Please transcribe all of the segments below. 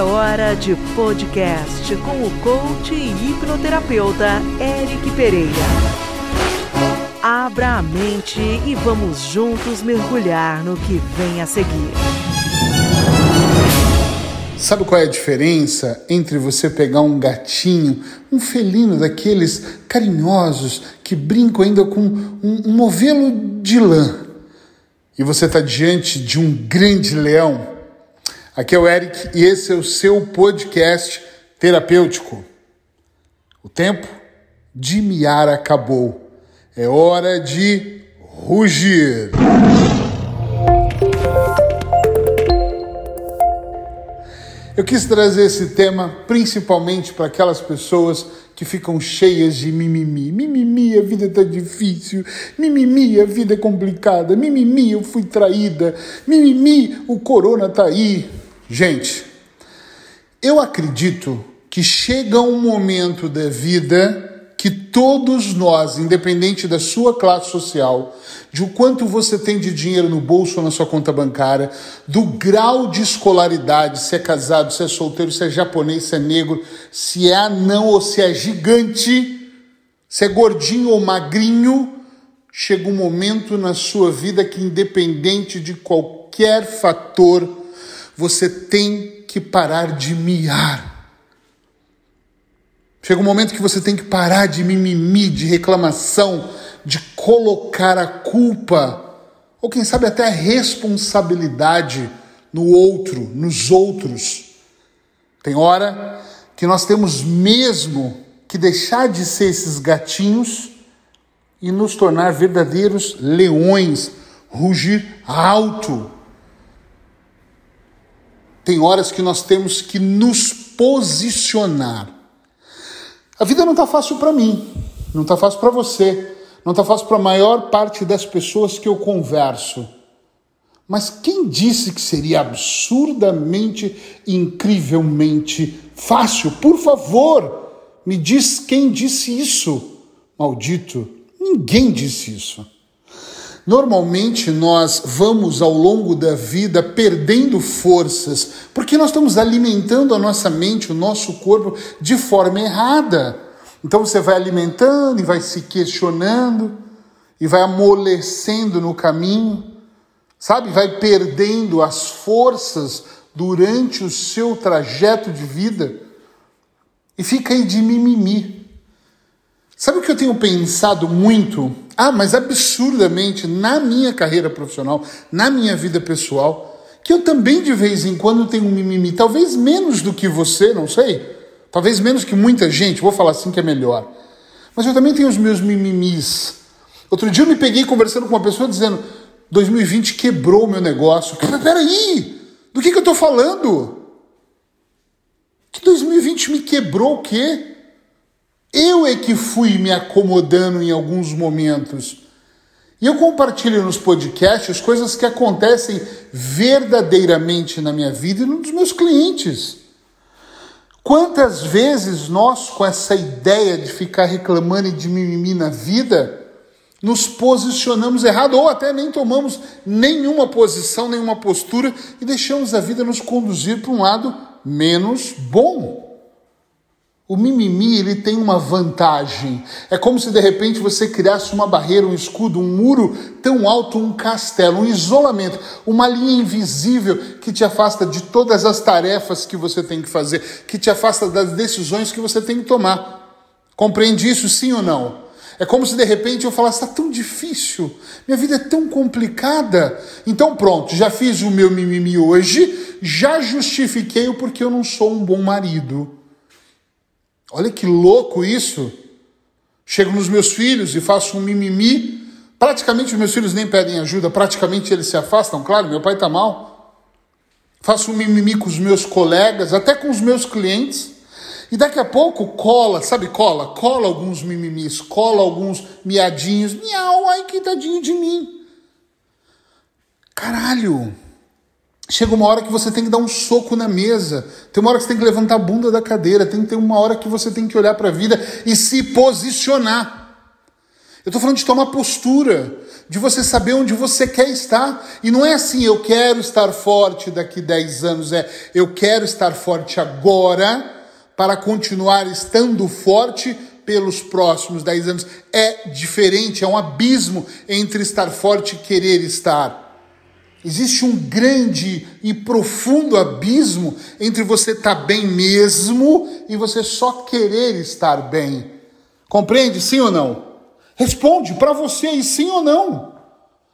É hora de podcast com o coach e hipnoterapeuta Eric Pereira. Abra a mente e vamos juntos mergulhar no que vem a seguir. Sabe qual é a diferença entre você pegar um gatinho, um felino daqueles carinhosos que brincam ainda com um, um novelo de lã, e você está diante de um grande leão? Aqui é o Eric e esse é o seu podcast terapêutico. O tempo de miar acabou. É hora de rugir. Eu quis trazer esse tema principalmente para aquelas pessoas que ficam cheias de mimimi. Mimimi, a vida tá difícil. Mimimi, a vida é complicada. Mimimi, eu fui traída. Mimimi, o corona tá aí. Gente, eu acredito que chega um momento da vida que todos nós, independente da sua classe social, de o quanto você tem de dinheiro no bolso ou na sua conta bancária, do grau de escolaridade, se é casado, se é solteiro, se é japonês, se é negro, se é anão ou se é gigante, se é gordinho ou magrinho, chega um momento na sua vida que, independente de qualquer fator, você tem que parar de miar Chega um momento que você tem que parar de mimimi, de reclamação, de colocar a culpa, ou quem sabe até a responsabilidade no outro, nos outros. Tem hora que nós temos mesmo que deixar de ser esses gatinhos e nos tornar verdadeiros leões, rugir alto. Tem horas que nós temos que nos posicionar a vida não está fácil para mim, não está fácil para você, não está fácil para a maior parte das pessoas que eu converso. Mas quem disse que seria absurdamente, incrivelmente fácil? Por favor, me diz quem disse isso. Maldito, ninguém disse isso. Normalmente nós vamos ao longo da vida perdendo forças, porque nós estamos alimentando a nossa mente, o nosso corpo de forma errada. Então você vai alimentando e vai se questionando e vai amolecendo no caminho, sabe? Vai perdendo as forças durante o seu trajeto de vida e fica aí de mimimi. Sabe o que eu tenho pensado muito? Ah, mas absurdamente na minha carreira profissional, na minha vida pessoal, que eu também de vez em quando tenho um mimimi, talvez menos do que você, não sei, talvez menos que muita gente, vou falar assim que é melhor. Mas eu também tenho os meus mimimis. Outro dia eu me peguei conversando com uma pessoa dizendo: 2020 quebrou o meu negócio. Peraí, do que, que eu estou falando? Que 2020 me quebrou o quê? Eu é que fui me acomodando em alguns momentos. E eu compartilho nos podcasts coisas que acontecem verdadeiramente na minha vida e nos meus clientes. Quantas vezes nós, com essa ideia de ficar reclamando e de mimimi na vida, nos posicionamos errado ou até nem tomamos nenhuma posição, nenhuma postura e deixamos a vida nos conduzir para um lado menos bom. O mimimi ele tem uma vantagem. É como se de repente você criasse uma barreira, um escudo, um muro tão alto, um castelo, um isolamento, uma linha invisível que te afasta de todas as tarefas que você tem que fazer, que te afasta das decisões que você tem que tomar. Compreende isso, sim ou não? É como se de repente eu falasse: está tão difícil, minha vida é tão complicada. Então, pronto, já fiz o meu mimimi hoje, já justifiquei o porquê eu não sou um bom marido. Olha que louco isso. Chego nos meus filhos e faço um mimimi. Praticamente os meus filhos nem pedem ajuda, praticamente eles se afastam. Claro, meu pai está mal. Faço um mimimi com os meus colegas, até com os meus clientes. E daqui a pouco cola, sabe cola? Cola alguns mimimis, cola alguns miadinhos. Miau, ai que tadinho de mim. Caralho. Chega uma hora que você tem que dar um soco na mesa, tem uma hora que você tem que levantar a bunda da cadeira, tem que ter uma hora que você tem que olhar para a vida e se posicionar. Eu estou falando de tomar postura, de você saber onde você quer estar. E não é assim, eu quero estar forte daqui 10 anos, é eu quero estar forte agora para continuar estando forte pelos próximos 10 anos. É diferente, é um abismo entre estar forte e querer estar. Existe um grande e profundo abismo entre você estar tá bem mesmo e você só querer estar bem. Compreende? Sim ou não? Responde para você aí, sim ou não.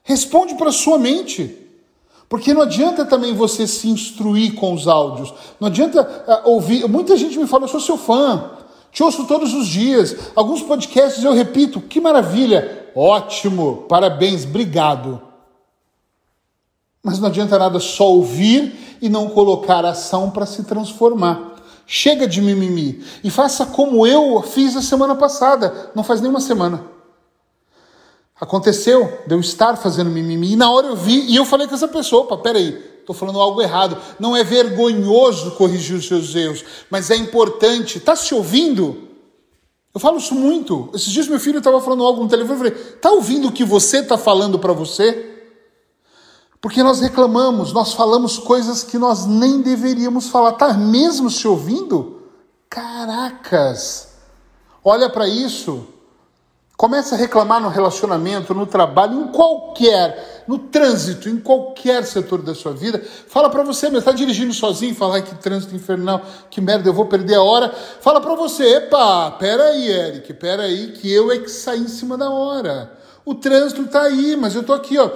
Responde para sua mente. Porque não adianta também você se instruir com os áudios. Não adianta uh, ouvir. Muita gente me fala, eu sou seu fã. Te ouço todos os dias. Alguns podcasts eu repito, que maravilha. Ótimo, parabéns, obrigado. Mas não adianta nada só ouvir e não colocar ação para se transformar. Chega de mimimi e faça como eu fiz a semana passada, não faz nenhuma semana. Aconteceu de eu estar fazendo mimimi e na hora eu vi e eu falei com essa pessoa: opa, peraí, estou falando algo errado. Não é vergonhoso corrigir os seus erros, mas é importante. Está se ouvindo? Eu falo isso muito. Esses dias meu filho estava falando algo no telefone, eu falei: está ouvindo o que você está falando para você? Porque nós reclamamos, nós falamos coisas que nós nem deveríamos falar. Tá mesmo se ouvindo? Caracas! Olha para isso. Começa a reclamar no relacionamento, no trabalho, em qualquer, no trânsito, em qualquer setor da sua vida. Fala para você mesmo, está dirigindo sozinho, fala que trânsito infernal, que merda, eu vou perder a hora. Fala para você, epa, pera aí, Eric, pera aí, que eu é que saí em cima da hora. O trânsito está aí, mas eu tô aqui, ó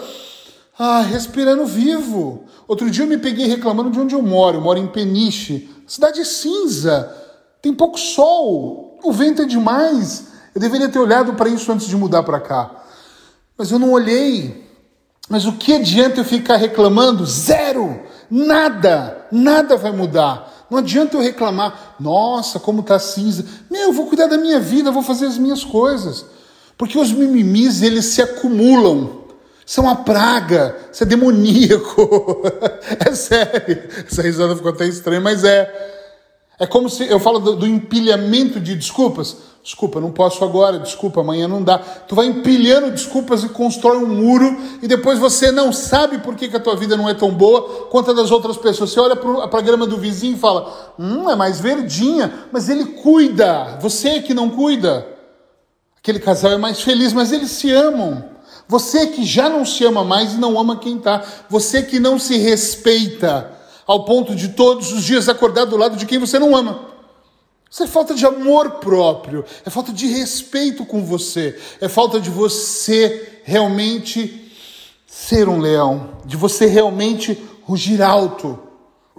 ah, respirando vivo. Outro dia eu me peguei reclamando de onde eu moro. Eu moro em Peniche, cidade cinza, tem pouco sol, o vento é demais. Eu deveria ter olhado para isso antes de mudar para cá. Mas eu não olhei. Mas o que adianta eu ficar reclamando? Zero! Nada! Nada vai mudar. Não adianta eu reclamar, nossa, como tá cinza. Meu, eu vou cuidar da minha vida, vou fazer as minhas coisas. Porque os mimimis, eles se acumulam. Isso é uma praga, isso é demoníaco. é sério. Essa risada ficou até estranha, mas é. É como se eu falo do, do, empilhamento de desculpas. Desculpa, não posso agora, desculpa, amanhã não dá. Tu vai empilhando desculpas e constrói um muro e depois você não sabe por que, que a tua vida não é tão boa quanto a das outras pessoas. Você olha para a grama do vizinho e fala: hum, é mais verdinha, mas ele cuida, você é que não cuida. Aquele casal é mais feliz, mas eles se amam. Você que já não se ama mais e não ama quem está. Você que não se respeita ao ponto de todos os dias acordar do lado de quem você não ama. Isso é falta de amor próprio, é falta de respeito com você, é falta de você realmente ser um leão, de você realmente rugir alto.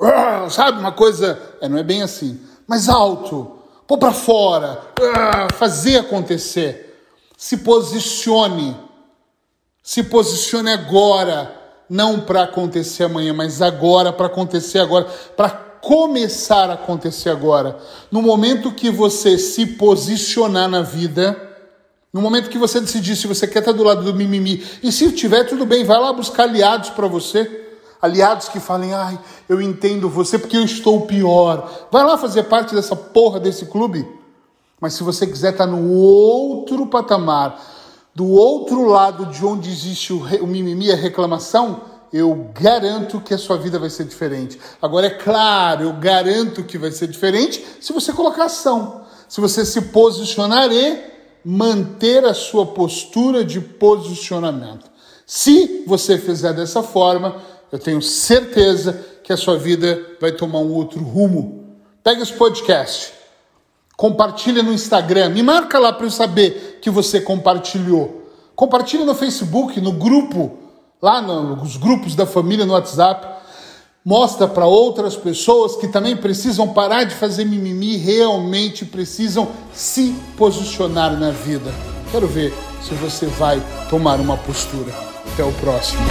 Ah, sabe, uma coisa, é, não é bem assim, mas alto, pôr para fora, ah, fazer acontecer. Se posicione se posicione agora, não para acontecer amanhã, mas agora, para acontecer agora, para começar a acontecer agora. No momento que você se posicionar na vida, no momento que você decidir se você quer estar do lado do mimimi, e se tiver, tudo bem, vai lá buscar aliados para você. Aliados que falem, ai, eu entendo você porque eu estou pior. Vai lá fazer parte dessa porra desse clube. Mas se você quiser estar no outro patamar, do outro lado de onde existe o, o mimimi, a reclamação, eu garanto que a sua vida vai ser diferente. Agora, é claro, eu garanto que vai ser diferente se você colocar ação, se você se posicionar e manter a sua postura de posicionamento. Se você fizer dessa forma, eu tenho certeza que a sua vida vai tomar um outro rumo. Pega esse podcast Compartilha no Instagram. Me marca lá para eu saber que você compartilhou. Compartilha no Facebook, no grupo, lá nos grupos da família no WhatsApp. Mostra para outras pessoas que também precisam parar de fazer mimimi, realmente precisam se posicionar na vida. Quero ver se você vai tomar uma postura. Até o próximo.